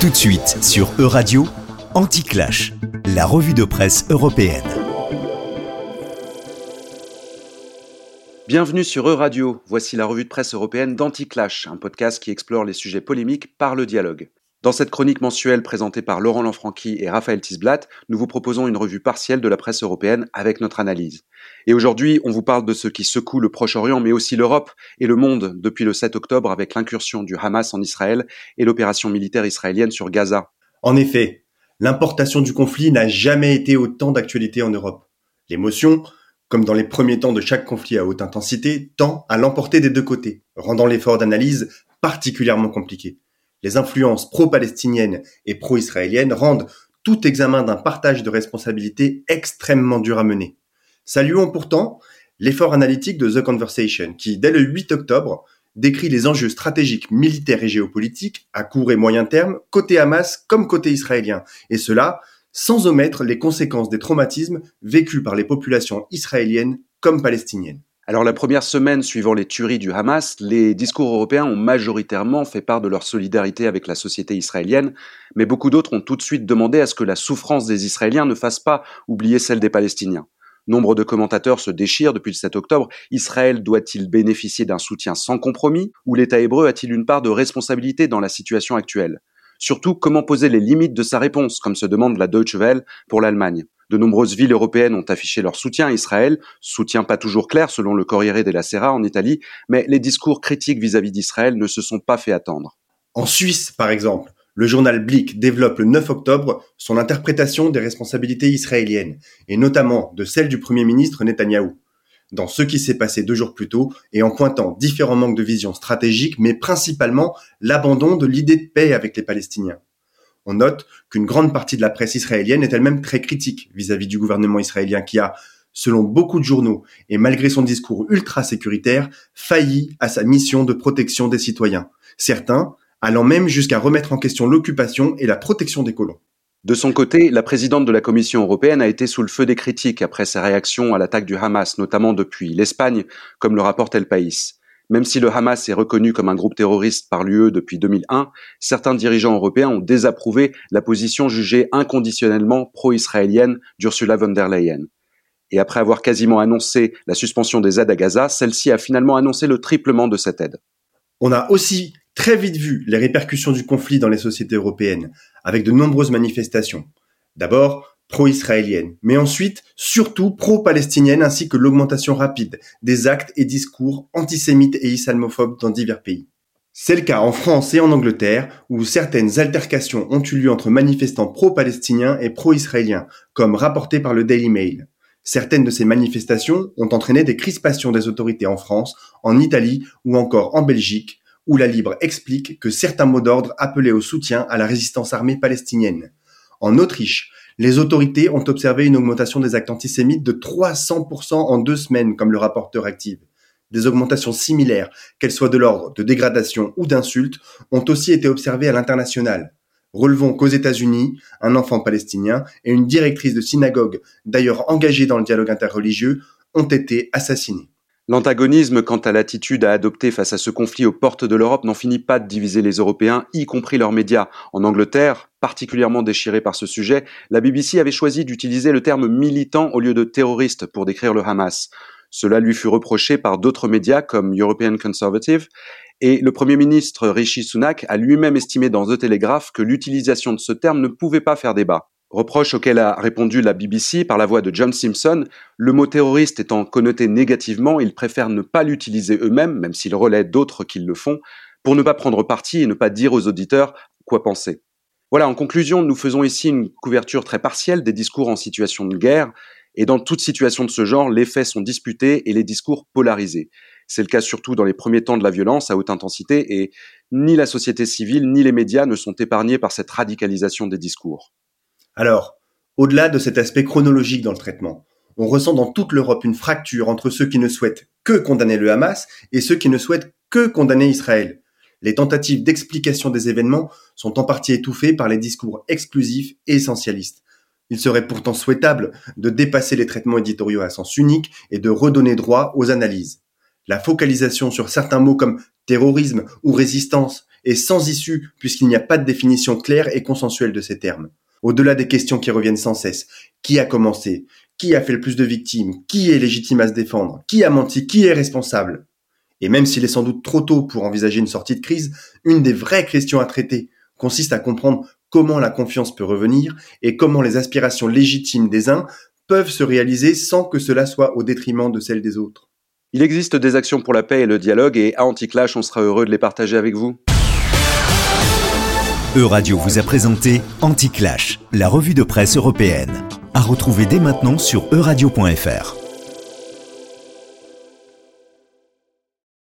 Tout de suite sur Euradio, Anti-Clash, la revue de presse européenne. Bienvenue sur Euradio, voici la revue de presse européenne d'Anti-Clash, un podcast qui explore les sujets polémiques par le dialogue. Dans cette chronique mensuelle présentée par Laurent Lanfranchi et Raphaël Tisblatt, nous vous proposons une revue partielle de la presse européenne avec notre analyse. Et aujourd'hui, on vous parle de ce qui secoue le Proche-Orient, mais aussi l'Europe et le monde depuis le 7 octobre avec l'incursion du Hamas en Israël et l'opération militaire israélienne sur Gaza. En effet, l'importation du conflit n'a jamais été autant d'actualité en Europe. L'émotion, comme dans les premiers temps de chaque conflit à haute intensité, tend à l'emporter des deux côtés, rendant l'effort d'analyse particulièrement compliqué les influences pro-palestiniennes et pro-israéliennes rendent tout examen d'un partage de responsabilités extrêmement dur à mener. Saluons pourtant l'effort analytique de The Conversation, qui, dès le 8 octobre, décrit les enjeux stratégiques, militaires et géopolitiques à court et moyen terme, côté Hamas comme côté israélien, et cela sans omettre les conséquences des traumatismes vécus par les populations israéliennes comme palestiniennes. Alors la première semaine suivant les tueries du Hamas, les discours européens ont majoritairement fait part de leur solidarité avec la société israélienne, mais beaucoup d'autres ont tout de suite demandé à ce que la souffrance des Israéliens ne fasse pas oublier celle des Palestiniens. Nombre de commentateurs se déchirent depuis le 7 octobre. Israël doit-il bénéficier d'un soutien sans compromis ou l'État hébreu a-t-il une part de responsabilité dans la situation actuelle? Surtout, comment poser les limites de sa réponse, comme se demande la Deutsche Welle pour l'Allemagne. De nombreuses villes européennes ont affiché leur soutien à Israël, soutien pas toujours clair selon le Corriere della Sera en Italie, mais les discours critiques vis-à-vis d'Israël ne se sont pas fait attendre. En Suisse, par exemple, le journal Blick développe le 9 octobre son interprétation des responsabilités israéliennes, et notamment de celle du Premier ministre Netanyahou, dans ce qui s'est passé deux jours plus tôt, et en pointant différents manques de vision stratégique, mais principalement l'abandon de l'idée de paix avec les Palestiniens. On note qu'une grande partie de la presse israélienne est elle-même très critique vis-à-vis du gouvernement israélien qui a, selon beaucoup de journaux et malgré son discours ultra sécuritaire, failli à sa mission de protection des citoyens. Certains allant même jusqu'à remettre en question l'occupation et la protection des colons. De son côté, la présidente de la Commission européenne a été sous le feu des critiques après sa réaction à l'attaque du Hamas, notamment depuis l'Espagne, comme le rapporte El País. Même si le Hamas est reconnu comme un groupe terroriste par l'UE depuis 2001, certains dirigeants européens ont désapprouvé la position jugée inconditionnellement pro-israélienne d'Ursula von der Leyen. Et après avoir quasiment annoncé la suspension des aides à Gaza, celle-ci a finalement annoncé le triplement de cette aide. On a aussi très vite vu les répercussions du conflit dans les sociétés européennes, avec de nombreuses manifestations. D'abord, pro-israélienne, mais ensuite surtout pro-palestinienne ainsi que l'augmentation rapide des actes et discours antisémites et islamophobes dans divers pays. C'est le cas en France et en Angleterre, où certaines altercations ont eu lieu entre manifestants pro-palestiniens et pro-israéliens, comme rapporté par le Daily Mail. Certaines de ces manifestations ont entraîné des crispations des autorités en France, en Italie ou encore en Belgique, où la Libre explique que certains mots d'ordre appelaient au soutien à la résistance armée palestinienne. En Autriche, les autorités ont observé une augmentation des actes antisémites de 300% en deux semaines, comme le rapporteur active. Des augmentations similaires, qu'elles soient de l'ordre de dégradation ou d'insultes, ont aussi été observées à l'international. Relevons qu'aux États-Unis, un enfant palestinien et une directrice de synagogue, d'ailleurs engagée dans le dialogue interreligieux, ont été assassinés. L'antagonisme quant à l'attitude à adopter face à ce conflit aux portes de l'Europe n'en finit pas de diviser les Européens, y compris leurs médias. En Angleterre, particulièrement déchirée par ce sujet, la BBC avait choisi d'utiliser le terme militant au lieu de terroriste pour décrire le Hamas. Cela lui fut reproché par d'autres médias comme European Conservative, et le Premier ministre Rishi Sunak a lui-même estimé dans The Telegraph que l'utilisation de ce terme ne pouvait pas faire débat. Reproche auquel a répondu la BBC par la voix de John Simpson, le mot terroriste étant connoté négativement, ils préfèrent ne pas l'utiliser eux-mêmes, même s'ils relaient d'autres qui le font, pour ne pas prendre parti et ne pas dire aux auditeurs quoi penser. Voilà, en conclusion, nous faisons ici une couverture très partielle des discours en situation de guerre, et dans toute situation de ce genre, les faits sont disputés et les discours polarisés. C'est le cas surtout dans les premiers temps de la violence à haute intensité, et ni la société civile ni les médias ne sont épargnés par cette radicalisation des discours. Alors, au-delà de cet aspect chronologique dans le traitement, on ressent dans toute l'Europe une fracture entre ceux qui ne souhaitent que condamner le Hamas et ceux qui ne souhaitent que condamner Israël. Les tentatives d'explication des événements sont en partie étouffées par les discours exclusifs et essentialistes. Il serait pourtant souhaitable de dépasser les traitements éditoriaux à sens unique et de redonner droit aux analyses. La focalisation sur certains mots comme terrorisme ou résistance et sans issue puisqu'il n'y a pas de définition claire et consensuelle de ces termes. Au-delà des questions qui reviennent sans cesse, qui a commencé? Qui a fait le plus de victimes? Qui est légitime à se défendre? Qui a menti? Qui est responsable? Et même s'il est sans doute trop tôt pour envisager une sortie de crise, une des vraies questions à traiter consiste à comprendre comment la confiance peut revenir et comment les aspirations légitimes des uns peuvent se réaliser sans que cela soit au détriment de celles des autres. Il existe des actions pour la paix et le dialogue et à Anticlash, on sera heureux de les partager avec vous. Euradio vous a présenté Anticlash, la revue de presse européenne. À retrouver dès maintenant sur euradio.fr.